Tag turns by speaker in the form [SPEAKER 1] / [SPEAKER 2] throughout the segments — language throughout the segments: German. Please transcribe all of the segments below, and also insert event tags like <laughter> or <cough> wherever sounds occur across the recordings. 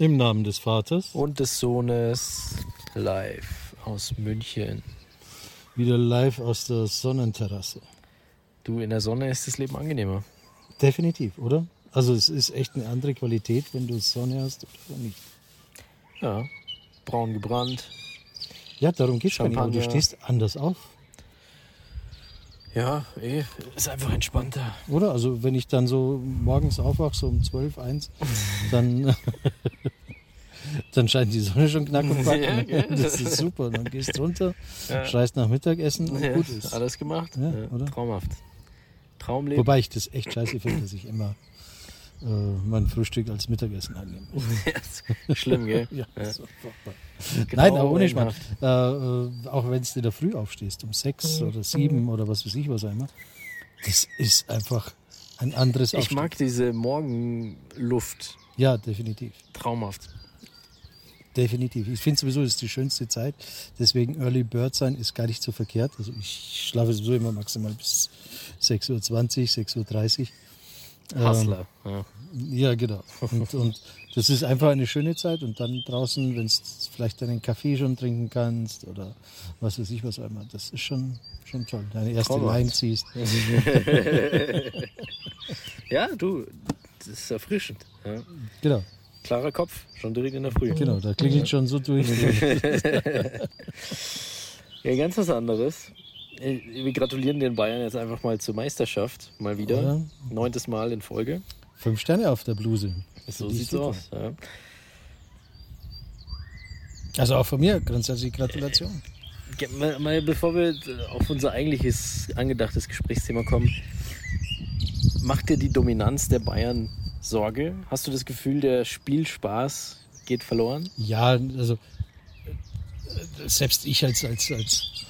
[SPEAKER 1] Im Namen des Vaters.
[SPEAKER 2] und des Sohnes live aus München.
[SPEAKER 1] Wieder live aus der Sonnenterrasse.
[SPEAKER 2] Du, in der Sonne ist das Leben angenehmer.
[SPEAKER 1] Definitiv, oder? Also es ist echt eine andere Qualität, wenn du Sonne hast oder nicht.
[SPEAKER 2] Ja, braun gebrannt.
[SPEAKER 1] Ja, darum geht es aber Du stehst anders auf,
[SPEAKER 2] Ja, eh, ist einfach entspannter.
[SPEAKER 1] oder? Also wenn ich dann so morgens aufwache, so um 12, 1, dann, <laughs> dann scheint die Sonne schon knack und back.
[SPEAKER 2] Ja? <laughs>
[SPEAKER 1] Das ist super. Dann gehst runter,
[SPEAKER 2] Ja.
[SPEAKER 1] schreist nach Mittagessen und
[SPEAKER 2] Ja,
[SPEAKER 1] gut ist.
[SPEAKER 2] alles gemacht.
[SPEAKER 1] Ja, oder?
[SPEAKER 2] Traumhaft. Traumleben.
[SPEAKER 1] Wobei ich das echt scheiße finde, dass ich immer äh, mein Frühstück als Mittagessen annehme. <laughs>
[SPEAKER 2] Schlimm, gell? <laughs>
[SPEAKER 1] Ja,
[SPEAKER 2] Ja.
[SPEAKER 1] furchtbar. Nein, aber ohne.
[SPEAKER 2] Grauenhaft.
[SPEAKER 1] Äh, äh, auch wenn du in der Früh aufstehst, um sechs oder sieben oder was weiß ich was immer, das ist einfach ein anderes
[SPEAKER 2] Ich
[SPEAKER 1] Aufstehen.
[SPEAKER 2] mag diese Morgenluft.
[SPEAKER 1] Ja, definitiv.
[SPEAKER 2] Traumhaft.
[SPEAKER 1] Definitiv. Ich finde sowieso, das ist die schönste Zeit. Deswegen Early Bird sein ist gar nicht so verkehrt. Also ich schlafe sowieso immer maximal bis 6.20 Uhr, 6.30 Uhr. Ähm,
[SPEAKER 2] Hustler. ja.
[SPEAKER 1] Ja, genau. Und, und das ist einfach eine schöne Zeit. Und dann draußen, wenn du vielleicht deinen Kaffee schon trinken kannst oder was weiß ich was auch immer, das ist schon, schon toll. Deine erste
[SPEAKER 2] Traumhaft.
[SPEAKER 1] Line ziehst. <laughs>
[SPEAKER 2] Ja, du, das ist erfrischend. Ja.
[SPEAKER 1] Genau,
[SPEAKER 2] Klarer Kopf, schon direkt in der Früh.
[SPEAKER 1] genau. Da klingelt schon so durch. <laughs>
[SPEAKER 2] Ja, ganz was anderes. Äh, Wir gratulieren den Bayern jetzt einfach mal zur Meisterschaft. Mal wieder.
[SPEAKER 1] Ja.
[SPEAKER 2] Neuntes Mal in Folge.
[SPEAKER 1] Fünf Sterne auf der Bluse.
[SPEAKER 2] So
[SPEAKER 1] ich
[SPEAKER 2] sieht's aus. Ja.
[SPEAKER 1] Also auch von mir ganz herzliche Gratulation.
[SPEAKER 2] Ge- Mal, mal bevor wir auf unser eigentliches angedachtes Gesprächsthema kommen, macht dir die Dominanz der Bayern Sorge? Hast du das Gefühl, der Spielspaß geht verloren?
[SPEAKER 1] Ja, also äh, selbst ich als, als, als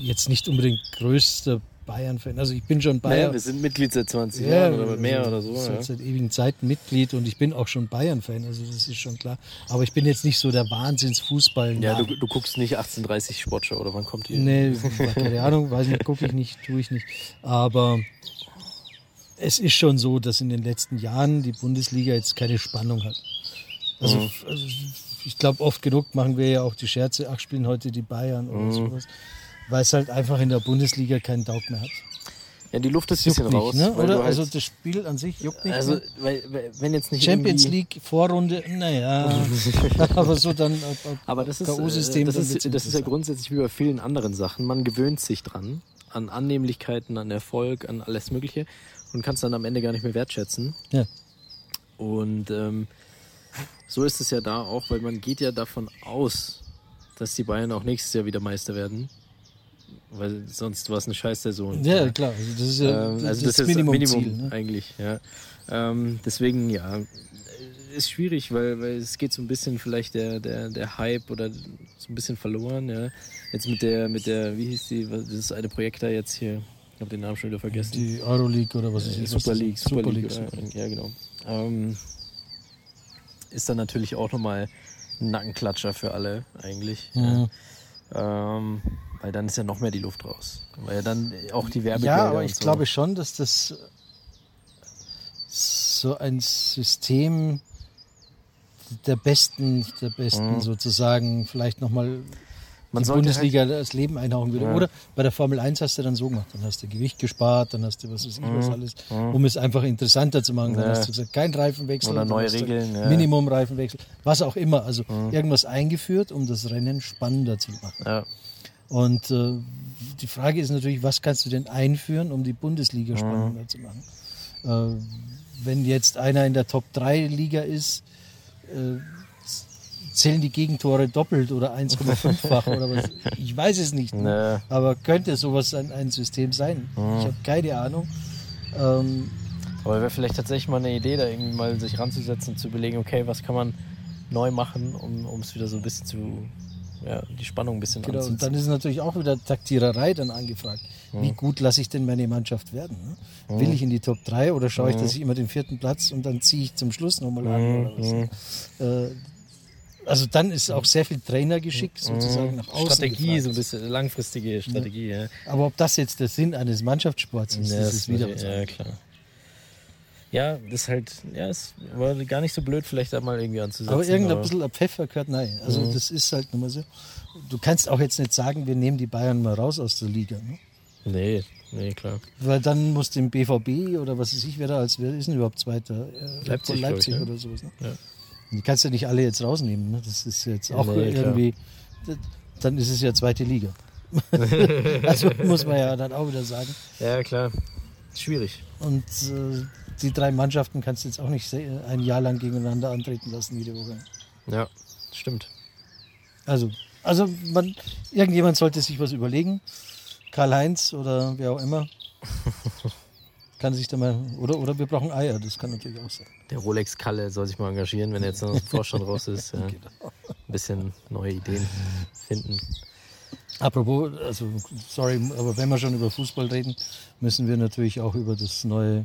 [SPEAKER 1] jetzt nicht unbedingt größter Bayern-Fan, also ich bin schon
[SPEAKER 2] Naja,
[SPEAKER 1] Bayern.
[SPEAKER 2] wir sind Mitglied seit 20 Jahren oder mehr oder so.
[SPEAKER 1] Seit,
[SPEAKER 2] Ja.
[SPEAKER 1] seit ewigen Zeiten Mitglied und ich bin auch schon Bayern-Fan, also das ist schon klar. Aber ich bin jetzt nicht so der Wahnsinns-Fußball.
[SPEAKER 2] Ja, du, du guckst nicht 1830 Sportschau oder wann kommt die?
[SPEAKER 1] Nee, keine Ahnung, weiß nicht, gucke ich nicht, tue ich nicht. Aber es ist schon so, dass in den letzten Jahren die Bundesliga jetzt keine Spannung hat. Also,
[SPEAKER 2] Mhm.
[SPEAKER 1] also ich glaube, oft genug machen wir ja auch die Scherze, ach, spielen heute die Bayern oder
[SPEAKER 2] Mhm.
[SPEAKER 1] sowas. Weil es halt einfach in der Bundesliga keinen Taug mehr hat.
[SPEAKER 2] Ja, die Luft ist ein bisschen
[SPEAKER 1] nicht,
[SPEAKER 2] raus.
[SPEAKER 1] ne? Oder?
[SPEAKER 2] du halt-
[SPEAKER 1] also das Spiel an sich juckt nicht.
[SPEAKER 2] also
[SPEAKER 1] ne?
[SPEAKER 2] weil, wenn jetzt nicht
[SPEAKER 1] Champions League Vorrunde, naja, <laughs> aber so dann ab, ab,
[SPEAKER 2] Aber das ist, äh, das, ist, das ist ja grundsätzlich wie bei vielen anderen Sachen. Man gewöhnt sich dran an Annehmlichkeiten, an Erfolg, an alles Mögliche und kann es dann am Ende gar nicht mehr wertschätzen.
[SPEAKER 1] Ja.
[SPEAKER 2] Und ähm, so ist es ja da auch, weil man geht ja davon aus, dass die Bayern auch nächstes Jahr wieder Meister werden. Weil sonst war es eine Scheißsaison.
[SPEAKER 1] Ja, klar, also das ist ja
[SPEAKER 2] Ähm,
[SPEAKER 1] das,
[SPEAKER 2] also
[SPEAKER 1] das,
[SPEAKER 2] das, ist
[SPEAKER 1] Minimumziel.
[SPEAKER 2] Minimum
[SPEAKER 1] ne?
[SPEAKER 2] eigentlich, ja. Ähm, deswegen, ja, ist schwierig, weil, weil es geht so ein bisschen vielleicht der, der, der Hype oder so ein bisschen verloren, ja. Jetzt mit der, mit der, wie hieß die, was- das ist eine Projekt da jetzt hier, ich habe den Namen schon wieder vergessen.
[SPEAKER 1] Die Euroleague oder was ist
[SPEAKER 2] Äh,
[SPEAKER 1] das?
[SPEAKER 2] Super League, Super,
[SPEAKER 1] Super
[SPEAKER 2] League,
[SPEAKER 1] League.
[SPEAKER 2] oder? ja genau. Ähm, ist dann natürlich auch nochmal ein Nackenklatscher für alle eigentlich.
[SPEAKER 1] Ja.
[SPEAKER 2] Ja. Ähm, weil dann ist ja noch mehr die Luft raus. Weil ja dann auch die Werbegelder
[SPEAKER 1] Ja, aber ich
[SPEAKER 2] so.
[SPEAKER 1] glaube schon, dass das so ein System der Besten, der Besten
[SPEAKER 2] Mhm.
[SPEAKER 1] sozusagen vielleicht nochmal
[SPEAKER 2] Man
[SPEAKER 1] die Bundesliga das Leben einhauchen würde.
[SPEAKER 2] Ja.
[SPEAKER 1] Oder bei der Formel 1 hast du dann so gemacht, dann hast du Gewicht gespart, dann hast du was weiß ich was alles, um es einfach interessanter zu machen. Dann
[SPEAKER 2] Mhm. Ja.
[SPEAKER 1] hast du gesagt, kein Reifenwechsel.
[SPEAKER 2] Oder neue Regeln, ja. Mhm.
[SPEAKER 1] Minimum-Reifenwechsel, was auch immer. Also irgendwas eingeführt, um das Rennen spannender zu machen. Und äh, die Frage ist natürlich, was kannst du denn einführen, um die Bundesliga
[SPEAKER 2] Mhm.
[SPEAKER 1] spannender zu machen? Äh, wenn jetzt einer in der Top 3 Liga ist, äh, zählen die Gegentore doppelt oder 1,5-fach oder was? <laughs> Ich weiß es nicht. Ne?
[SPEAKER 2] Nee.
[SPEAKER 1] Aber könnte sowas ein, ein System sein?
[SPEAKER 2] Mhm.
[SPEAKER 1] Ich habe keine Ahnung. Ähm,
[SPEAKER 2] Aber wäre vielleicht tatsächlich mal eine Idee, da irgendwie mal sich ranzusetzen und zu überlegen, okay, was kann man neu machen, um es wieder so ein bisschen zu, ja, die Spannung ein bisschen
[SPEAKER 1] genau. Und dann ist natürlich auch wieder Taktiererei dann angefragt. Wie gut lasse ich denn meine Mannschaft werden? Ne? Will ich in die Top 3 oder schaue ich, dass ich immer den vierten Platz und dann ziehe ich zum Schluss nochmal an? Oder was? Äh, also dann ist auch sehr viel Trainergeschick sozusagen nach außen.
[SPEAKER 2] Strategie,
[SPEAKER 1] gefragt.
[SPEAKER 2] so ein bisschen langfristige Strategie, ja.
[SPEAKER 1] Aber ob das jetzt der Sinn eines Mannschaftssports ist,
[SPEAKER 2] Ja,
[SPEAKER 1] das ist wieder was
[SPEAKER 2] Ja, klar. Ja, das ist halt, ja, es war gar nicht so blöd, vielleicht da mal irgendwie anzusetzen.
[SPEAKER 1] Aber irgendein bisschen ein Pfeffer gehört nein. Also mhm. das ist halt nun mal so. Du kannst auch jetzt nicht sagen, wir nehmen die Bayern mal raus aus der Liga. Ne?
[SPEAKER 2] Nee, nee, klar.
[SPEAKER 1] Weil dann muss dem BVB oder was weiß ich, wer da als wer ist denn überhaupt Zweiter?
[SPEAKER 2] Äh, Leipzig,
[SPEAKER 1] Leipzig
[SPEAKER 2] ich,
[SPEAKER 1] oder sowas. Ne?
[SPEAKER 2] Ja.
[SPEAKER 1] Die kannst du nicht alle jetzt rausnehmen. Ne? Das ist jetzt auch nee, irgendwie, klar. dann ist es ja zweite Liga. <laughs> also muss man ja dann auch wieder sagen.
[SPEAKER 2] Ja, klar. Schwierig.
[SPEAKER 1] Und äh, die drei Mannschaften kannst du jetzt auch nicht ein Jahr lang gegeneinander antreten lassen jede Woche.
[SPEAKER 2] Ja, stimmt.
[SPEAKER 1] Also, also man, irgendjemand sollte sich was überlegen. Karl-Heinz oder wer auch immer. <laughs> kann sich da mal. Oder, oder wir brauchen Eier, das kann natürlich auch sein.
[SPEAKER 2] Der Rolex-Kalle soll sich mal engagieren, wenn er jetzt noch im Vorstand raus ist. <laughs> Ja. Genau. Ein bisschen neue Ideen finden.
[SPEAKER 1] Apropos, also sorry, aber wenn wir schon über Fußball reden, müssen wir natürlich auch über das neue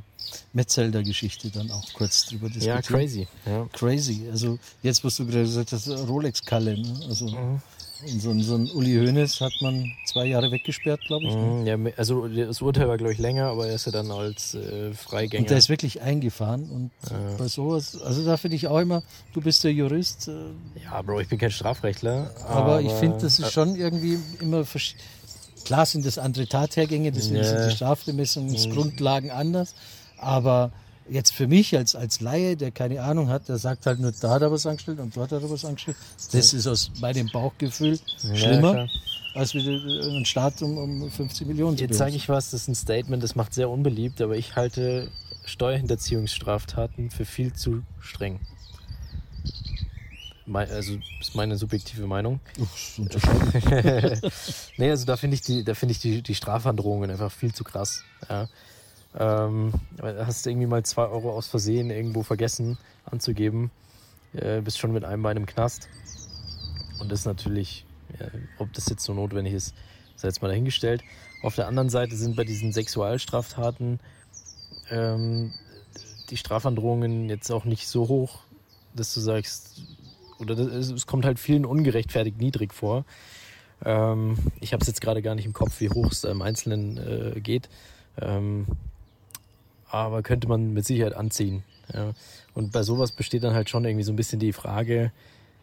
[SPEAKER 1] Metzelder-Geschichte dann auch kurz drüber diskutieren.
[SPEAKER 2] Ja, crazy. Ja.
[SPEAKER 1] Crazy. Also jetzt, was du gerade gesagt hast, Rolex-Kalle. Ne? Also mhm. Und so, so ein Uli Hoeneß hat man zwei Jahre weggesperrt, glaube ich. Ne?
[SPEAKER 2] Mhm, ja, also das Urteil war, glaube ich, länger, aber er ist ja dann als äh, Freigänger.
[SPEAKER 1] Und der ist wirklich eingefahren. Und ja. bei sowas, also da finde ich auch immer, du bist der Jurist. Äh,
[SPEAKER 2] ja, Bro, ich bin kein Strafrechtler.
[SPEAKER 1] Aber, aber ich finde, das ist schon irgendwie immer Klar sind das andere Tathergänge, deswegen ja. sind die Strafbemessungsgrundlagen anders. Aber jetzt für mich als, als Laie, der keine Ahnung hat, der sagt halt nur, da hat er was angestellt und dort hat er was angestellt. Das ist aus meinem Bauchgefühl schlimmer. Ja, als wieder einen Staat um, um 50 Millionen
[SPEAKER 2] zu Jetzt sage ich was, das ist ein Statement, das macht sehr unbeliebt, aber ich halte Steuerhinterziehungsstraftaten für viel zu streng. Also das ist meine subjektive Meinung. <laughs> nee, also da finde ich die, da finde ich die, die Strafandrohungen einfach viel zu krass. Ja. Ähm, hast du irgendwie mal zwei Euro aus Versehen irgendwo vergessen anzugeben, äh, bist schon mit einem Bein im Knast. Und das natürlich, ja, ob das jetzt so notwendig ist, sei jetzt mal dahingestellt. Auf der anderen Seite sind bei diesen Sexualstraftaten ähm, die Strafandrohungen jetzt auch nicht so hoch, dass du sagst, oder das, es kommt halt vielen ungerechtfertigt niedrig vor. Ähm, ich habe es jetzt gerade gar nicht im Kopf, wie hoch es im Einzelnen äh, geht. Ähm, aber könnte man mit Sicherheit anziehen. Ja. Und bei sowas besteht dann halt schon irgendwie so ein bisschen die Frage,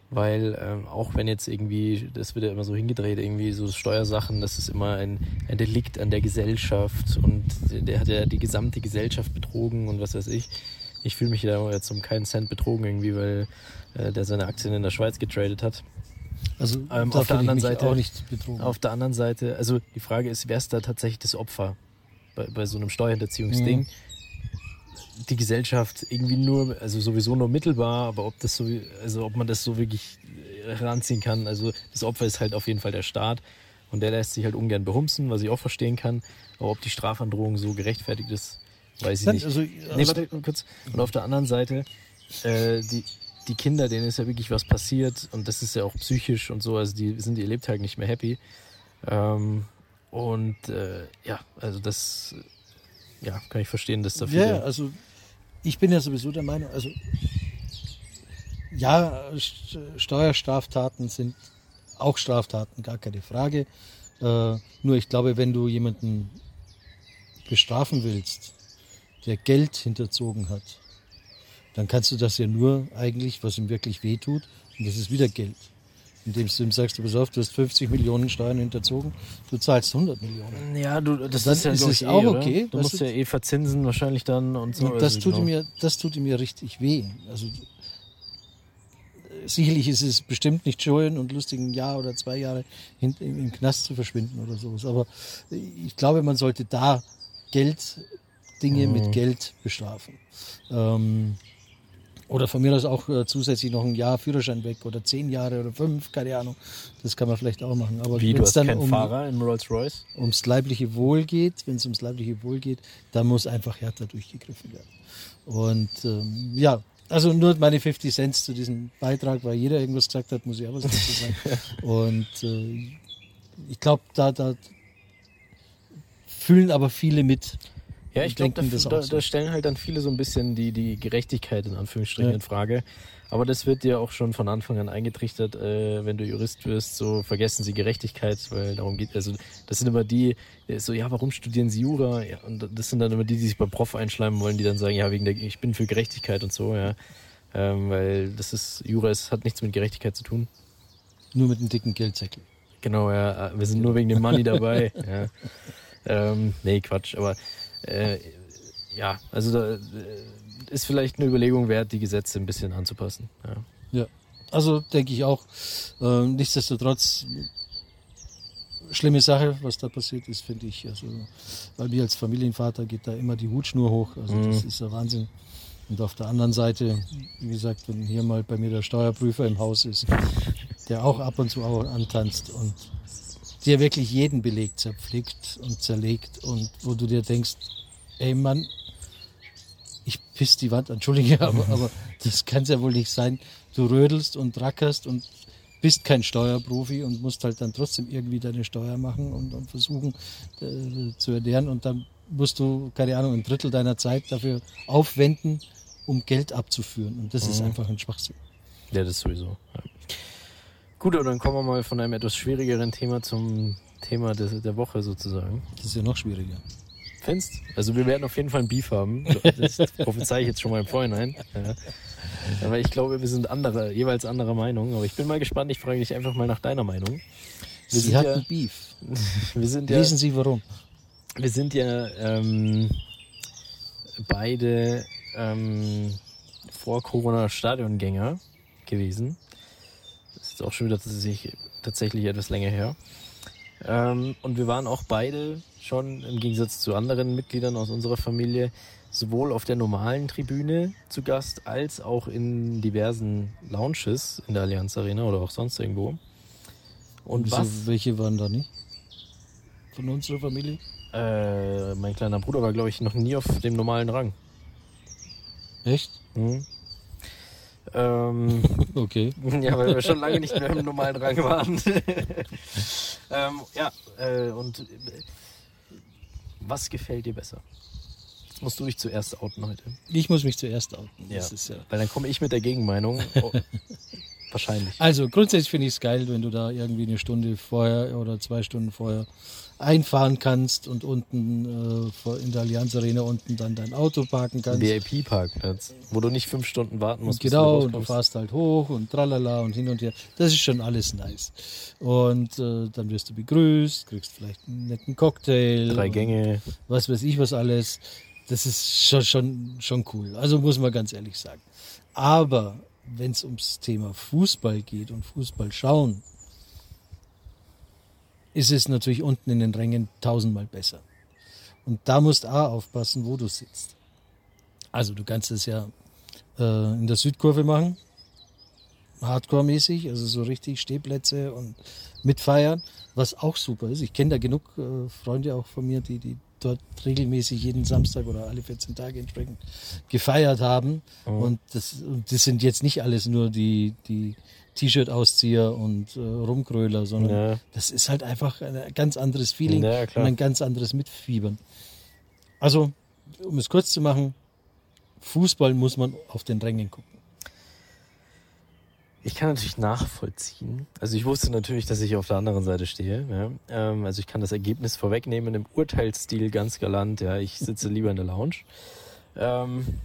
[SPEAKER 2] weil ähm, auch wenn jetzt irgendwie, das wird ja immer so hingedreht, irgendwie so Steuersachen, das ist immer ein, ein Delikt an der Gesellschaft und der hat ja die gesamte Gesellschaft betrogen und was weiß ich. Ich fühle mich da jetzt um keinen Cent betrogen irgendwie, weil äh, der seine Aktien in der Schweiz getradet hat.
[SPEAKER 1] Also ähm, auf der anderen Seite auch nicht betrogen.
[SPEAKER 2] Auf der anderen Seite, also die Frage ist, wer ist da tatsächlich das Opfer bei, bei so einem Steuerhinterziehungsding? Mhm die Gesellschaft irgendwie nur, also sowieso nur mittelbar, aber ob das so, also ob man das so wirklich heranziehen kann, also das Opfer ist halt auf jeden Fall der Staat und der lässt sich halt ungern behumsen, was ich auch verstehen kann. Aber ob die Strafandrohung so gerechtfertigt ist, weiß ich nicht. Also, also nee, warte kurz. Und auf der anderen Seite, äh, die, die Kinder, denen ist ja wirklich was passiert und das ist ja auch psychisch und so, also die sind ihr Lebtag nicht mehr happy. Ähm, und äh, ja, also das ja, kann ich verstehen, dass da viele.
[SPEAKER 1] Ja, also ich bin ja sowieso der Meinung, also ja, Steuerstraftaten sind auch Straftaten, gar keine Frage. Äh, nur ich glaube, wenn du jemanden bestrafen willst, der Geld hinterzogen hat, dann kannst du das ja nur eigentlich, was ihm wirklich wehtut, und das ist wieder Geld indem du ihm sagst, du pass auf, du hast 50 Millionen Steuern hinterzogen, du zahlst 100 Millionen.
[SPEAKER 2] Ja, du, das ist ja ist es eh, auch okay. Du musst ja eh verzinsen wahrscheinlich dann und so.
[SPEAKER 1] Und das, tut genau. mir, das tut mir richtig weh. Also sicherlich ist es bestimmt nicht schön und lustig, ein Jahr oder zwei Jahre in, im Knast zu verschwinden oder sowas. Aber ich glaube, man sollte da Geld, Dinge mhm. mit Geld bestrafen. Ähm, oder von mir aus auch äh, zusätzlich noch ein Jahr Führerschein weg oder zehn Jahre oder fünf, keine Ahnung. Das kann man vielleicht auch machen. Aber
[SPEAKER 2] Wie, du hast dann um, Fahrer in Rolls Royce?
[SPEAKER 1] ums leibliche Wohl geht, wenn es ums leibliche Wohl geht, dann muss einfach härter durchgegriffen werden. Und ähm, ja, also nur meine 50 Cent zu diesem Beitrag, weil jeder irgendwas gesagt hat, muss ich auch was dazu sagen. <laughs> Und äh, ich glaube, da, da fühlen aber viele mit.
[SPEAKER 2] Ja, ich glaube, da, da, da, stellen halt dann viele so ein bisschen die, die Gerechtigkeit in Anführungsstrichen ja. in Frage. Aber das wird dir auch schon von Anfang an eingetrichtert, äh, wenn du Jurist wirst, so vergessen sie Gerechtigkeit, weil darum geht, also das sind immer die, so, ja, warum studieren sie Jura? Ja, und das sind dann immer die, die sich beim Prof einschleimen wollen, die dann sagen, ja, wegen der, ich bin für Gerechtigkeit und so, ja. Ähm, weil das ist, Jura ist, hat nichts mit Gerechtigkeit zu tun.
[SPEAKER 1] Nur mit einem dicken Geldsäckel.
[SPEAKER 2] Genau, ja, wir sind nur wegen dem Money dabei. <laughs> ja. ähm, nee, Quatsch, aber äh, ja, also da äh, ist vielleicht eine Überlegung wert, die Gesetze ein bisschen anzupassen.
[SPEAKER 1] Ja, ja. also denke ich auch. Äh, nichtsdestotrotz, schlimme Sache, was da passiert ist, finde ich. Also bei mir als Familienvater geht da immer die Hutschnur hoch. Also mhm. das ist der Wahnsinn. Und auf der anderen Seite, wie gesagt, wenn hier mal bei mir der Steuerprüfer im Haus ist, der auch ab und zu auch antanzt und dir wirklich jeden Beleg zerpflückt und zerlegt und wo du dir denkst, ey Mann, ich piss die Wand, entschuldige, <laughs> aber, aber das kann es ja wohl nicht sein. Du rödelst und rackerst und bist kein Steuerprofi und musst halt dann trotzdem irgendwie deine Steuer machen und, und versuchen äh, zu ernähren und dann musst du, keine Ahnung, ein Drittel deiner Zeit dafür aufwenden, um Geld abzuführen. Und das mhm. ist einfach ein Schwachsinn.
[SPEAKER 2] Ja, das sowieso. Ja. Gut, aber dann kommen wir mal von einem etwas schwierigeren Thema zum Thema des, der Woche sozusagen.
[SPEAKER 1] Das ist ja noch schwieriger.
[SPEAKER 2] Findest? Also wir werden auf jeden Fall ein Beef haben. Das prophezei ich jetzt schon mal im Vorhinein. Ja. Aber ich glaube, wir sind andere, jeweils anderer Meinung. Aber ich bin mal gespannt. Ich frage dich einfach mal nach deiner Meinung.
[SPEAKER 1] Wir Sie hatten ja, Beef. <laughs>
[SPEAKER 2] Wir sind ja,
[SPEAKER 1] Lesen Sie warum?
[SPEAKER 2] Wir sind ja ähm, beide ähm, vor Corona Stadiongänger gewesen. Ist auch schon wieder tatsächlich, tatsächlich etwas länger her. Ähm, und wir waren auch beide schon im Gegensatz zu anderen Mitgliedern aus unserer Familie sowohl auf der normalen Tribüne zu Gast als auch in diversen Lounges in der Allianz Arena oder auch sonst irgendwo.
[SPEAKER 1] Und Wieso, was? Welche waren da nicht? Von unserer Familie?
[SPEAKER 2] Äh, mein kleiner Bruder war, glaube ich, noch nie auf dem normalen Rang.
[SPEAKER 1] Echt? Mhm.
[SPEAKER 2] Ähm, <laughs>
[SPEAKER 1] okay. <laughs>
[SPEAKER 2] Ja, weil wir schon lange nicht mehr im normalen Rang waren. <laughs> ähm, ja, äh, und äh, was gefällt dir besser? Jetzt musst du dich zuerst outen heute.
[SPEAKER 1] Ich muss mich zuerst outen.
[SPEAKER 2] Ja, ja weil dann komme ich mit der Gegenmeinung. Wahrscheinlich.
[SPEAKER 1] Also grundsätzlich finde ich es geil, wenn du da irgendwie eine Stunde vorher oder zwei Stunden vorher einfahren kannst und unten äh, in der Allianz Arena unten dann dein Auto parken kannst.
[SPEAKER 2] VIP-Parkplatz, wo du nicht fünf Stunden warten musst.
[SPEAKER 1] Genau, du und du fährst halt hoch und tralala und hin und her. Das ist schon alles nice. Und äh, dann wirst du begrüßt, kriegst vielleicht einen netten Cocktail.
[SPEAKER 2] Drei Gänge.
[SPEAKER 1] Was weiß ich was alles. Das ist schon, schon, schon cool. Also muss man ganz ehrlich sagen. Aber wenn es ums Thema Fußball geht und Fußball schauen, ist es natürlich unten in den Rängen tausendmal besser. Und da musst auch aufpassen, wo du sitzt. Also du kannst es ja äh, in der Südkurve machen, Hardcore-mäßig, also so richtig Stehplätze und mitfeiern, was auch super ist. Ich kenne da genug äh, Freunde auch von mir, die, die dort regelmäßig jeden Samstag oder alle 14 Tage entsprechend gefeiert haben. Oh. Und, das, und das sind jetzt nicht alles nur die, die T-Shirt-Auszieher und äh, Rumkröler, sondern ja. das ist halt einfach ein ganz anderes Feeling ja, und ein ganz anderes Mitfiebern. Also, um es kurz zu machen, Fußball muss man auf den Rängen gucken.
[SPEAKER 2] Ich kann natürlich nachvollziehen. Also ich wusste natürlich, dass ich auf der anderen Seite stehe. Ja. Ähm, also ich kann das Ergebnis vorwegnehmen im Urteilsstil ganz galant. Ja, ich sitze lieber in der Lounge. Ähm,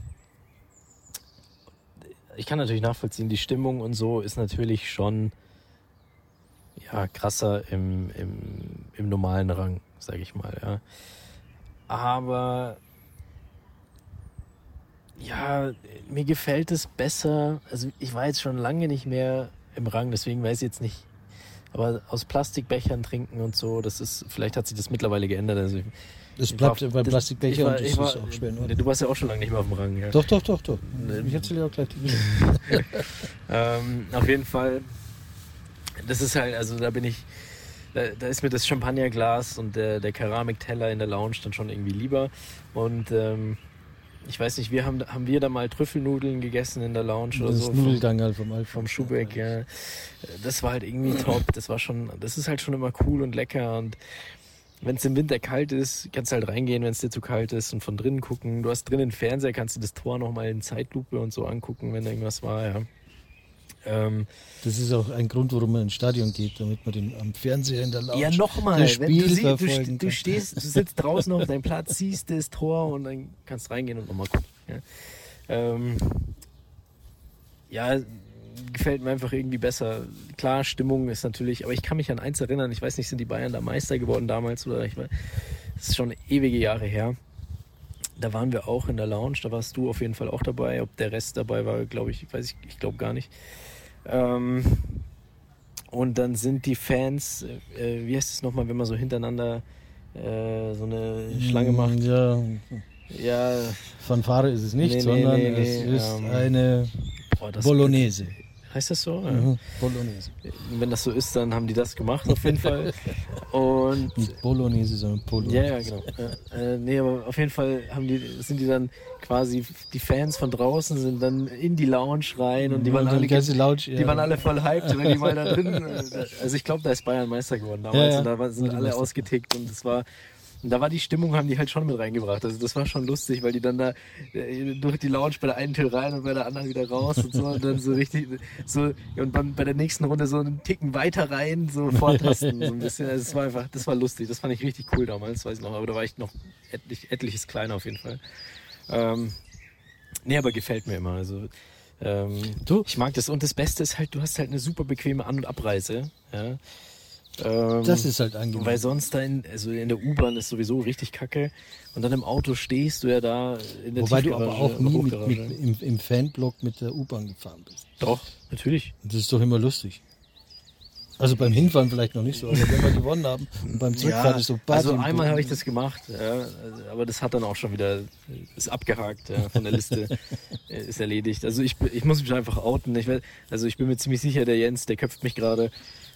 [SPEAKER 2] ich kann natürlich nachvollziehen, die Stimmung und so ist natürlich schon ja, krasser im, im, im normalen Rang, sage ich mal. Ja. Aber ja, mir gefällt es besser. Also ich war jetzt schon lange nicht mehr im Rang, deswegen weiß ich jetzt nicht. Aber aus Plastikbechern trinken und so, das ist, vielleicht hat sich das mittlerweile geändert. Also
[SPEAKER 1] das bleibt bei Plastikbecher
[SPEAKER 2] war, und das war, ist auch schwer. Ne? Du warst ja auch schon lange nicht mehr auf dem Rang. Ja.
[SPEAKER 1] Doch, doch, doch, doch. Ich erzähle auch gleich die <laughs>
[SPEAKER 2] ähm, Auf jeden Fall, das ist halt, also da bin ich, da, da ist mir das Champagnerglas und der, der Keramikteller in der Lounge dann schon irgendwie lieber. Und ähm, ich weiß nicht, wir haben, haben wir da mal Trüffelnudeln gegessen in der Lounge
[SPEAKER 1] oder das
[SPEAKER 2] so.
[SPEAKER 1] Nudelgang halt vom
[SPEAKER 2] Vom Schubeck, ja. Das war halt irgendwie top. Das war schon, das ist halt schon immer cool und lecker und wenn es im Winter kalt ist, kannst du halt reingehen, wenn es dir zu kalt ist und von drinnen gucken. Du hast drinnen Fernseher, kannst du das Tor nochmal in Zeitlupe und so angucken, wenn da irgendwas war, ja.
[SPEAKER 1] Ähm, das ist auch ein Grund, warum man ins Stadion geht, damit man den am Fernseher in der Lounge
[SPEAKER 2] ja, nochmal, das Spiel du, sie, du, du, stehst, du sitzt <laughs> draußen auf deinem Platz, siehst das Tor und dann kannst du reingehen und nochmal gucken. Ja. Ähm, ja, gefällt mir einfach irgendwie besser. Klar, Stimmung ist natürlich, aber ich kann mich an eins erinnern, ich weiß nicht, sind die Bayern da Meister geworden damals oder ich weiß, das ist schon ewige Jahre her. Da waren wir auch in der Lounge, da warst du auf jeden Fall auch dabei. Ob der Rest dabei war, glaube ich, weiß ich, ich glaube gar nicht. Ähm, und dann sind die Fans, äh, wie heißt es nochmal, wenn man so hintereinander äh, so eine Schlange macht?
[SPEAKER 1] Ja.
[SPEAKER 2] Ja.
[SPEAKER 1] Fanfare ist es nicht, nee, sondern nee, es ist ähm, eine Boah, Bolognese.
[SPEAKER 2] Heißt das so?
[SPEAKER 1] Mhm. Bolognese.
[SPEAKER 2] Wenn das so ist, dann haben die das gemacht auf jeden Fall. <laughs> Und
[SPEAKER 1] Nicht Bolognese, sondern Polo.
[SPEAKER 2] Ja, ja, genau. Ja. Äh, nee, aber auf jeden Fall haben die, sind die dann quasi, die Fans von draußen sind dann in die Lounge rein und die waren, alle,
[SPEAKER 1] die Lounge,
[SPEAKER 2] ja. die waren alle voll hyped, wenn die mal da drin. <laughs> Also ich glaube, da ist Bayern Meister geworden damals ja, und da sind alle ausgetickt und es war und da war die Stimmung, haben die halt schon mit reingebracht. Also das war schon lustig, weil die dann da äh, durch die Lounge bei der einen Tür rein und bei der anderen wieder raus und so und dann so richtig so und dann bei der nächsten Runde so einen Ticken weiter rein, so vortasten, so ein bisschen. Also das war einfach, das war lustig. Das fand ich richtig cool damals, weiß ich noch. Aber da war ich noch etlich, etliches kleiner auf jeden Fall. Ähm, nee, aber gefällt mir immer. Also ähm, du? ich mag das und das Beste ist halt, du hast halt eine super bequeme An- und Abreise. Ja.
[SPEAKER 1] Ähm, das ist halt angenehm.
[SPEAKER 2] Weil sonst da in, also in der U-Bahn ist sowieso richtig kacke. Und dann im Auto stehst du ja da
[SPEAKER 1] in der Wobei du aber auch nie mit, mit, im, im Fanblock mit der U-Bahn gefahren bist.
[SPEAKER 2] Doch, natürlich.
[SPEAKER 1] Und das ist doch immer lustig. Also beim Hinfahren vielleicht noch nicht so, aber wenn wir gewonnen haben und beim Zurückfahren ja, ist so
[SPEAKER 2] Also einmal habe ich das gemacht, ja, aber das hat dann auch schon wieder, ist abgehakt ja, von der Liste, <laughs> ist erledigt. Also ich, ich muss mich einfach outen. Ich, also ich bin mir ziemlich sicher, der Jens, der köpft mich gerade.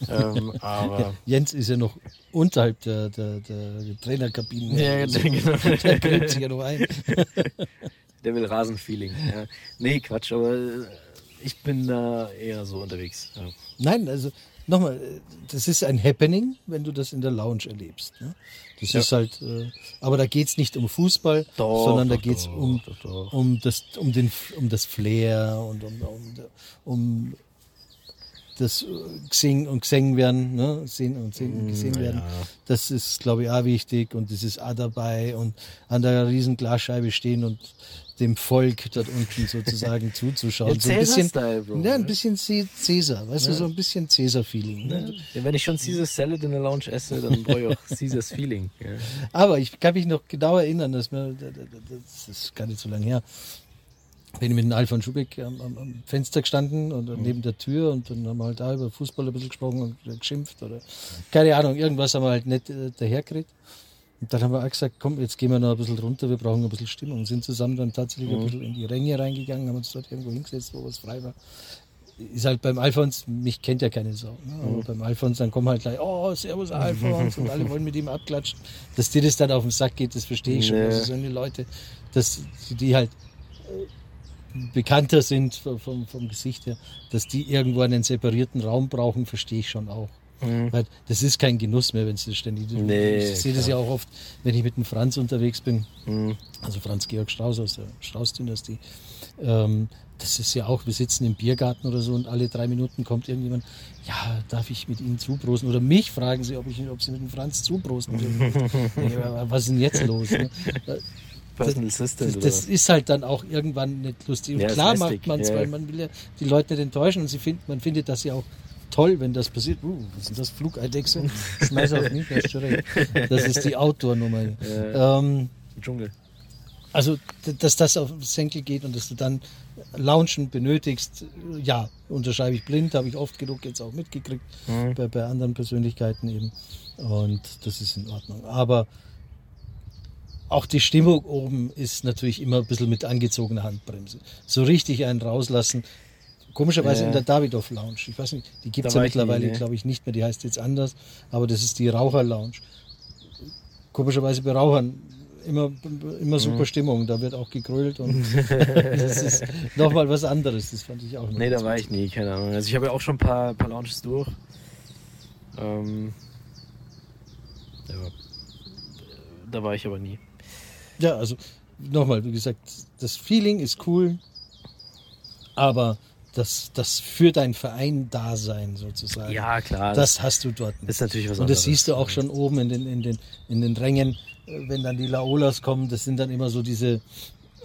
[SPEAKER 2] Ähm, <laughs> aber
[SPEAKER 1] Jens ist ja noch unterhalb der, der, der Trainerkabinen.
[SPEAKER 2] Ja, also, genau. <laughs>
[SPEAKER 1] Der gräbt sich ja noch ein.
[SPEAKER 2] Der will Rasenfeeling. Ja. Nee, Quatsch, aber ich bin da eher so unterwegs.
[SPEAKER 1] Nein, also nochmal, das ist ein Happening, wenn du das in der Lounge erlebst. Ne? Das ja. ist halt, äh, aber da geht es nicht um Fußball, doch, sondern da geht es um, um, das, um, den, um das Flair und um, um, um das gesehen und gesehen werden, ne? sehen und sehen und gesehen werden. Ja. Das ist, glaube ich, auch wichtig und das ist auch dabei und an der riesen Glasscheibe stehen und dem Volk dort unten sozusagen <laughs> zuzuschauen. Ja,
[SPEAKER 2] so ein bisschen, Bro,
[SPEAKER 1] ja, ein bisschen Cäsar, weißt ja. du, so ein bisschen Cäsar-Feeling. Ne?
[SPEAKER 2] Ja, wenn ich schon Caesar Salad in der Lounge esse, dann brauche ich auch Caesars Feeling.
[SPEAKER 1] Aber ich kann mich noch genau erinnern, dass mir, das ist gar nicht so lange her, bin ich mit dem Alfons Schubeck am, am, am, Fenster gestanden und mhm. neben der Tür und dann haben wir halt da über Fußball ein bisschen gesprochen und geschimpft oder keine Ahnung, irgendwas haben wir halt nicht äh, dahergeredet. Und dann haben wir auch gesagt, komm, jetzt gehen wir noch ein bisschen runter, wir brauchen ein bisschen Stimmung. Und sind zusammen dann tatsächlich mhm. ein bisschen in die Ränge reingegangen, haben uns dort irgendwo hingesetzt, wo es frei war. Ist halt beim Alfons, mich kennt ja keine Sau. Ne? Aber mhm. beim Alfons, dann kommen halt gleich, oh, Servus Alfons und alle wollen mit ihm abklatschen. Dass dir das dann auf den Sack geht, das verstehe ich schon. Nee. Also so eine Leute, dass die halt bekannter sind vom, vom Gesicht her, dass die irgendwo einen separierten Raum brauchen, verstehe ich schon auch. Mhm. Weil das ist kein Genuss mehr, wenn es ständig. Nee, ich sehe das ja auch oft, wenn ich mit dem Franz unterwegs bin. Mhm. Also Franz Georg Strauß aus der Strauß-Dynastie. Ähm, das ist ja auch, wir sitzen im Biergarten oder so und alle drei Minuten kommt irgendjemand, ja, darf ich mit Ihnen zuprosten? Oder mich fragen Sie, ob, ich, ob Sie mit dem Franz zuprosten dürfen. <laughs> was ist denn jetzt los? Ne? Assistant. Das, das ist halt dann auch irgendwann nicht lustig. Und ja, klar macht man es, ja. weil man will ja die Leute nicht enttäuschen und sie find, man findet das ja auch toll, wenn das passiert. Uh, was ist das? Flugeidechse? Schmeiß auf mich, das ist Das ist die Outdoor-Nummer. Ja. Ähm,
[SPEAKER 2] Dschungel.
[SPEAKER 1] Also, dass das auf Senkel geht und dass du dann Launchen benötigst, ja, unterschreibe ich blind, habe ich oft genug jetzt auch mitgekriegt, mhm. bei, bei anderen Persönlichkeiten eben. Und das ist in Ordnung. Aber auch die Stimmung oben ist natürlich immer ein bisschen mit angezogener Handbremse. So richtig einen rauslassen. Komischerweise ja. in der Davidoff Lounge. Ich weiß nicht, die gibt es ja mittlerweile, ne? glaube ich, nicht mehr. Die heißt jetzt anders. Aber das ist die Raucher Lounge. Komischerweise bei Rauchern immer, immer super mhm. Stimmung. Da wird auch gegrölt und <laughs> das ist nochmal was anderes. Das fand ich auch
[SPEAKER 2] Nee, da war ich nie, keine Ahnung. Also ich habe ja auch schon ein paar, paar Lounges durch. Ähm, ja. da war ich aber nie.
[SPEAKER 1] Ja, also nochmal, wie gesagt, das Feeling ist cool, aber das, das für dein Verein-Dasein sozusagen.
[SPEAKER 2] Ja, klar.
[SPEAKER 1] Das hast du dort.
[SPEAKER 2] Das ist natürlich was
[SPEAKER 1] Und
[SPEAKER 2] anderes.
[SPEAKER 1] das siehst du auch schon oben in den, in den, in den Rängen, äh, wenn dann die Laolas kommen, das sind dann immer so diese,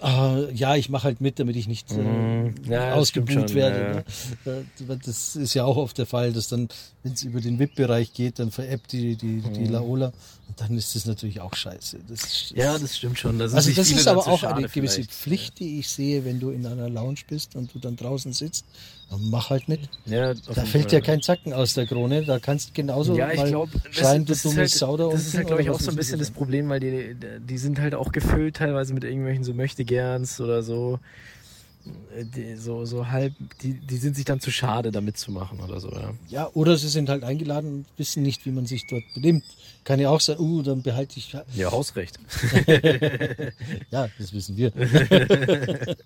[SPEAKER 1] ah, ja, ich mache halt mit, damit ich nicht äh,
[SPEAKER 2] Mhm. Ja, das schon,
[SPEAKER 1] werde. Ne? Äh, Das ist ja auch oft der Fall, dass dann, wenn es über den VIP-Bereich geht, dann veräppt die, die, die Laola und dann ist das natürlich auch scheiße. Das ist,
[SPEAKER 2] Ja, das stimmt schon. Da sind
[SPEAKER 1] also das ist aber auch eine gewisse. Pflicht, die ich sehe, wenn du in einer Lounge bist und du dann draußen sitzt. Dann mach halt mit.
[SPEAKER 2] Ja,
[SPEAKER 1] Da fällt ja kein Zacken aus der Krone. Da kannst du genauso
[SPEAKER 2] ja, ich
[SPEAKER 1] mal
[SPEAKER 2] glaube,
[SPEAKER 1] schreien, du
[SPEAKER 2] das, ist
[SPEAKER 1] dummes
[SPEAKER 2] halt,
[SPEAKER 1] Sau da
[SPEAKER 2] das ist
[SPEAKER 1] unten
[SPEAKER 2] halt, glaube ich, auch so ein bisschen das. Problem, weil die, die sind halt auch gefüllt teilweise mit irgendwelchen so Möchtegerns oder so. Äh, Die, so, so halb, die, die sind sich dann zu schade, da mitzumachen oder so, ja.
[SPEAKER 1] Ja, oder sie sind halt eingeladen und wissen nicht, wie man sich dort benimmt. Kann ja auch sein, uh, dann behalte ich.
[SPEAKER 2] Ja, Hausrecht. <laughs>
[SPEAKER 1] Ja, das wissen wir. <laughs>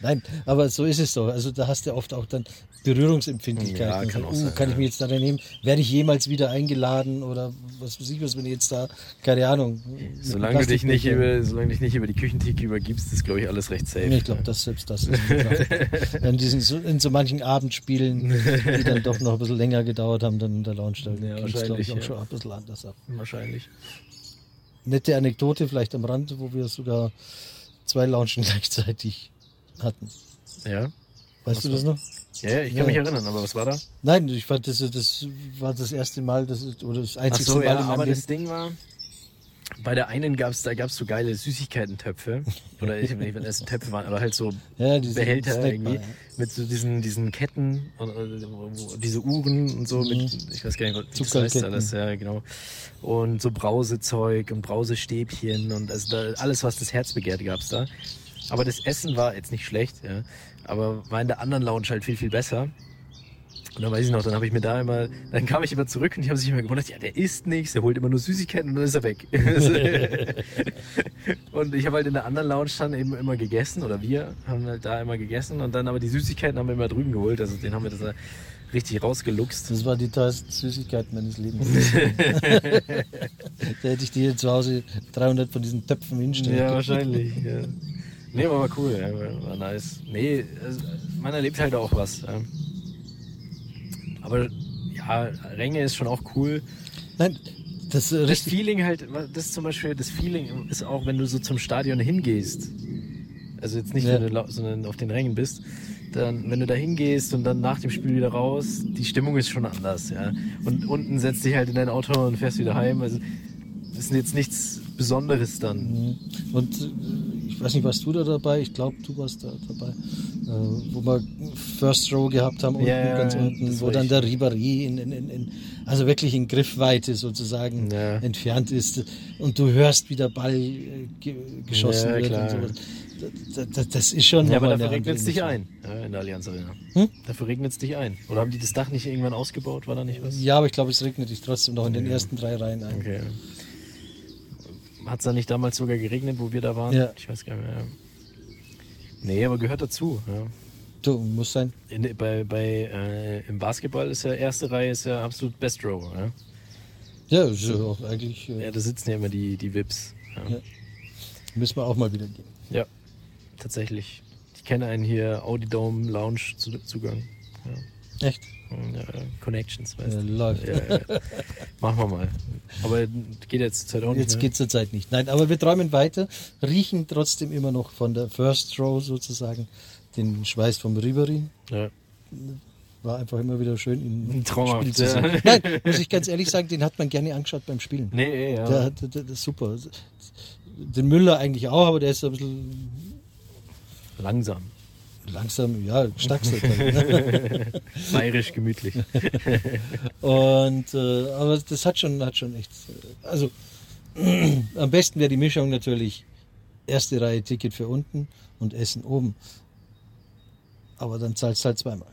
[SPEAKER 1] Nein, aber so ist es doch. Also da hast du oft auch dann Berührungsempfindlichkeiten.
[SPEAKER 2] Ja, kann
[SPEAKER 1] uh,
[SPEAKER 2] sein,
[SPEAKER 1] kann ich
[SPEAKER 2] ja.
[SPEAKER 1] mich jetzt da nehmen? Werde ich jemals wieder eingeladen oder was weiß ich was, wenn ich jetzt da, keine Ahnung.
[SPEAKER 2] Solange du dich nicht über, solange dich nicht über die Küchentheke übergibst, ist, glaube ich, alles recht safe.
[SPEAKER 1] Ich glaube, das selbst das ist in, <laughs> diesen, so- in so manchen Abendspielen, die dann doch noch ein bisschen länger gedauert haben, dann in der Lounge, da
[SPEAKER 2] Ja,
[SPEAKER 1] ging es, glaube ich, auch
[SPEAKER 2] ja.
[SPEAKER 1] schon ein bisschen anders ab.
[SPEAKER 2] Wahrscheinlich.
[SPEAKER 1] Nette Anekdote vielleicht am Rand, wo wir sogar zwei Loungen <laughs> gleichzeitig hatten.
[SPEAKER 2] Ja.
[SPEAKER 1] Weißt
[SPEAKER 2] Was
[SPEAKER 1] du das noch?
[SPEAKER 2] Ja, ja, ich kann
[SPEAKER 1] Ja.
[SPEAKER 2] mich erinnern, aber was war da?
[SPEAKER 1] Nein, ich fand, das, das war das erste Mal, das, oder das
[SPEAKER 2] Ach
[SPEAKER 1] einzige
[SPEAKER 2] so,
[SPEAKER 1] Mal
[SPEAKER 2] ja,
[SPEAKER 1] in meinem
[SPEAKER 2] aber
[SPEAKER 1] Leben.
[SPEAKER 2] das Ding war, bei der einen gab's da gab's so geile Süßigkeitentöpfe. Oder ich weiß nicht, wenn es Töpfe waren, aber halt so
[SPEAKER 1] Ja,
[SPEAKER 2] Behälter irgendwie.
[SPEAKER 1] ja.
[SPEAKER 2] Mit so diesen, diesen Ketten und, diese Uhren und so mit, ich weiß gar nicht, was das heißt alles, ja, genau. Und so Brausezeug und Brausestäbchen und also da, alles, was das Herz begehrt, gab's da. Aber das Essen war jetzt nicht schlecht, ja. Aber war in der anderen Lounge halt viel, viel besser. Und dann weiß ich noch, dann habe ich mir da immer, dann kam ich immer zurück und die haben sich immer gewundert, ja, der isst nichts, der holt immer nur Süßigkeiten und dann ist er weg. <laughs> und ich habe halt in der anderen Lounge dann eben immer gegessen oder wir haben halt da immer gegessen und dann aber die Süßigkeiten haben wir immer drüben geholt, also den haben wir das da richtig rausgeluchst.
[SPEAKER 1] Das war die teuerste Süßigkeit meines Lebens. <laughs> da hätte ich dir zu Hause 300 von diesen Töpfen hinstellen
[SPEAKER 2] Ja, wahrscheinlich. Ja. Nee, war cool, war nice. Nee, also, man erlebt halt auch was. Aber ja, Ränge ist schon auch cool.
[SPEAKER 1] Nein, das äh,
[SPEAKER 2] Das. Feeling halt, das ist zum Beispiel, das Feeling ist auch, wenn du so zum Stadion hingehst. Also jetzt nicht,
[SPEAKER 1] Ja.
[SPEAKER 2] wenn du, sondern auf den Rängen bist. Dann, wenn du da hingehst und dann nach dem Spiel wieder raus, die Stimmung ist schon anders, ja. Und unten setzt dich halt in dein Auto und fährst wieder heim. Also, das ist jetzt nichts Besonderes dann.
[SPEAKER 1] Mhm. Und äh, ich weiß nicht, warst du da dabei? Ich glaube, du warst da dabei. Äh, wo wir First Row gehabt haben, unten,
[SPEAKER 2] Ja,
[SPEAKER 1] ganz unten, wo dann der Ribéry in, in, in, also wirklich in Griffweite sozusagen
[SPEAKER 2] Ja.
[SPEAKER 1] entfernt ist. Und du hörst, wie der Ball äh, ge geschossen
[SPEAKER 2] Ja,
[SPEAKER 1] wird
[SPEAKER 2] klar.
[SPEAKER 1] und sowas. Das, das, das ist schon
[SPEAKER 2] Ja, aber dafür regnet es dich ein, ja, in der Allianz Arena.
[SPEAKER 1] Hm?
[SPEAKER 2] Dafür regnet es dich ein. Oder haben die das Dach nicht irgendwann ausgebaut? War da nicht was?
[SPEAKER 1] Ja, aber ich glaube, es regnet dich trotzdem noch in den ersten drei Reihen ein.
[SPEAKER 2] Okay. Hat es da nicht damals sogar geregnet, wo wir da waren?
[SPEAKER 1] Ja.
[SPEAKER 2] Ich weiß gar nicht mehr. Nee, aber gehört dazu. Ja.
[SPEAKER 1] Du, muss sein.
[SPEAKER 2] In, bei, bei, äh, Im Basketball ist ja erste Reihe ist ja absolut Best Row. Ja,
[SPEAKER 1] Ja, ist ja auch eigentlich äh,
[SPEAKER 2] ja da sitzen ja immer die, die Vips. Ja.
[SPEAKER 1] Ja. müssen wir auch mal wieder gehen.
[SPEAKER 2] ja, tatsächlich. Ich kenne einen hier, Audi Dome Lounge zu, Zugang. Ja.
[SPEAKER 1] Echt?
[SPEAKER 2] Ja, Connections, weißt
[SPEAKER 1] Ja,
[SPEAKER 2] du.
[SPEAKER 1] läuft.
[SPEAKER 2] Ja, ja. Machen wir mal. Aber geht jetzt zur Zeit auch nicht.
[SPEAKER 1] Jetzt
[SPEAKER 2] ne?
[SPEAKER 1] geht zur Zeit nicht. Nein, aber wir träumen weiter, riechen trotzdem immer noch von der First Row sozusagen den Schweiß vom Ribery.
[SPEAKER 2] Ja.
[SPEAKER 1] War einfach immer wieder schön, im
[SPEAKER 2] Traumhaft,
[SPEAKER 1] Spiel zu sehen. Nein, muss ich ganz ehrlich sagen, den hat man gerne angeschaut beim Spielen.
[SPEAKER 2] Nee, ja.
[SPEAKER 1] Der, der, der, der ist super. Den Müller eigentlich auch, aber der ist ein bisschen
[SPEAKER 2] Langsam.
[SPEAKER 1] Langsam, ja, Staxel. ne? <laughs>
[SPEAKER 2] Bayerisch gemütlich. <laughs>
[SPEAKER 1] Und äh, aber das hat schon, hat schon echt. Also <clears throat> am besten wäre die Mischung natürlich erste Reihe Ticket für unten und Essen oben. Aber dann zahlst du halt zweimal.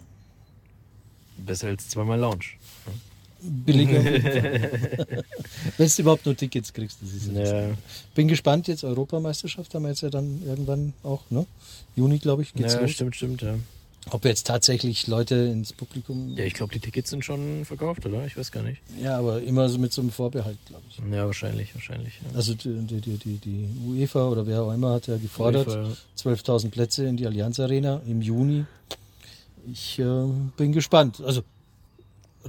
[SPEAKER 2] Besser als zweimal Lounge.
[SPEAKER 1] Billiger. <laughs> Wenn du überhaupt nur Tickets kriegst, das ist ja.
[SPEAKER 2] Ja,
[SPEAKER 1] Bin gespannt jetzt Europameisterschaft haben wir jetzt ja dann irgendwann auch, ne? Juni glaube ich geht's
[SPEAKER 2] ja
[SPEAKER 1] los.
[SPEAKER 2] stimmt, stimmt, ja.
[SPEAKER 1] Ob jetzt tatsächlich Leute ins Publikum.
[SPEAKER 2] Ja, ich glaube, die Tickets sind schon verkauft, oder? Ich weiß gar nicht.
[SPEAKER 1] Ja, aber immer so mit so einem Vorbehalt, glaube ich.
[SPEAKER 2] Ja, wahrscheinlich, wahrscheinlich. Ja.
[SPEAKER 1] Also die, die, die, die, UEFA oder wer auch immer hat ja gefordert,
[SPEAKER 2] UEFA,
[SPEAKER 1] 12.000 Plätze in die Allianz Arena im Juni. Ich äh, bin gespannt. Also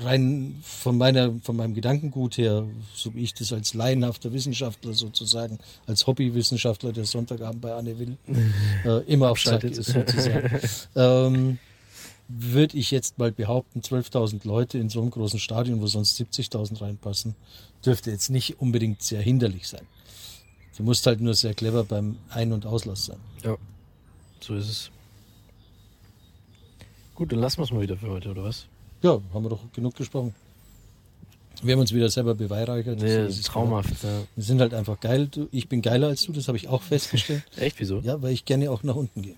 [SPEAKER 1] rein von meiner, von meinem Gedankengut her, so wie ich das als laienhafter Wissenschaftler sozusagen, als Hobbywissenschaftler, der Sonntagabend bei Anne Will <laughs> äh, immer auf
[SPEAKER 2] Schaltet.
[SPEAKER 1] ist sozusagen, ähm, würde ich jetzt mal behaupten, 12.000 Leute in so einem großen Stadion, wo sonst 70.000 reinpassen, dürfte jetzt nicht unbedingt sehr hinderlich sein. Du musst halt nur sehr clever beim Ein- und Auslass sein.
[SPEAKER 2] Ja, so ist es. Gut, dann lassen wir es mal wieder für heute, oder was?
[SPEAKER 1] Ja, haben wir doch genug gesprochen. Wir haben uns wieder selber beweihräuchert.
[SPEAKER 2] Nee, das
[SPEAKER 1] ist
[SPEAKER 2] traumhaft. Ja.
[SPEAKER 1] Wir sind halt einfach geil. Ich bin geiler als du, das habe ich auch festgestellt. <laughs>
[SPEAKER 2] Echt, wieso?
[SPEAKER 1] ja, weil ich gerne auch nach unten gehe.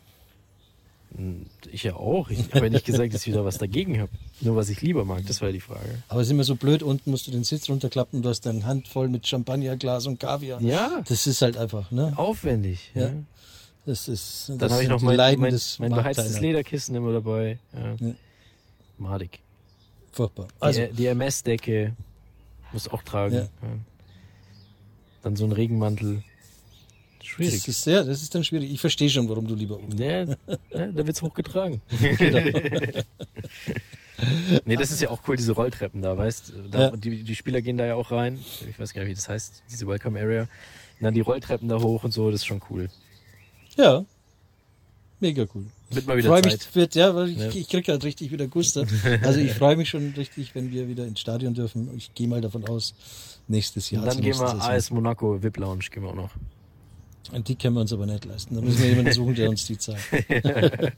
[SPEAKER 2] Hm, Ich ja auch. Ich habe ja nicht gesagt, dass ich wieder was dagegen habe. Nur was ich lieber mag, das war ja die Frage.
[SPEAKER 1] Aber es ist immer so blöd, unten musst du den Sitz runterklappen, du hast deine Hand voll mit Champagnerglas und Kaviar.
[SPEAKER 2] Ja,
[SPEAKER 1] Das ist halt einfach, ne?
[SPEAKER 2] aufwendig. Ja.
[SPEAKER 1] Ja. Das ist das
[SPEAKER 2] Dann habe ich noch mein, mein, mein beheiztes. Lederkissen immer dabei. Ja.
[SPEAKER 1] Ja.
[SPEAKER 2] Madig.
[SPEAKER 1] Furchtbar.
[SPEAKER 2] Also, die, die MS-Decke muss auch tragen.
[SPEAKER 1] Ja.
[SPEAKER 2] Dann so ein Regenmantel. Schwierig.
[SPEAKER 1] das ist, ja, das ist dann schwierig. Ich verstehe schon, warum du lieber unten
[SPEAKER 2] Ja, ja, da wird's hochgetragen. <laughs>
[SPEAKER 1] Genau. <laughs>
[SPEAKER 2] nee, das ist ja auch cool, diese Rolltreppen da, weißt da,
[SPEAKER 1] Ja.
[SPEAKER 2] die, die Spieler gehen da ja auch rein. Ich weiß gar nicht, wie das heißt, diese Welcome Area. Und dann die Rolltreppen da hoch und so, das ist schon cool.
[SPEAKER 1] Ja. Mega cool.
[SPEAKER 2] Wird mal wieder
[SPEAKER 1] freue
[SPEAKER 2] Zeit.
[SPEAKER 1] mich, wird, ja, ich,
[SPEAKER 2] Ja.
[SPEAKER 1] ich krieg halt richtig wieder Guster. <laughs> Also ich freue mich schon richtig, wenn wir wieder ins Stadion dürfen. Ich gehe mal davon aus, nächstes Jahr.
[SPEAKER 2] Und dann gehen wir. AS Monaco, VIP Lounge gehen wir auch noch.
[SPEAKER 1] Und die können wir uns aber nicht leisten. Da müssen wir jemanden suchen, der uns die zahlt. <laughs>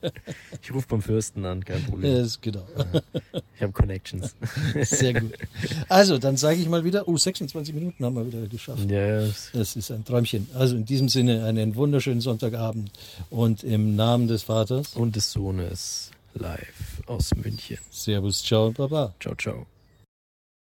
[SPEAKER 2] Ich rufe beim Fürsten an, kein Problem.
[SPEAKER 1] ist genau. <laughs>
[SPEAKER 2] Ich habe Connections.
[SPEAKER 1] Sehr gut. Also, dann sage ich mal wieder, oh, 26 Minuten haben wir wieder geschafft.
[SPEAKER 2] Das-
[SPEAKER 1] Das ist ein Träumchen. Also in diesem Sinne einen wunderschönen Sonntagabend und im Namen des Vaters,
[SPEAKER 2] und des Sohnes live aus München.
[SPEAKER 1] Servus, ciao und baba.
[SPEAKER 2] Ciao, ciao.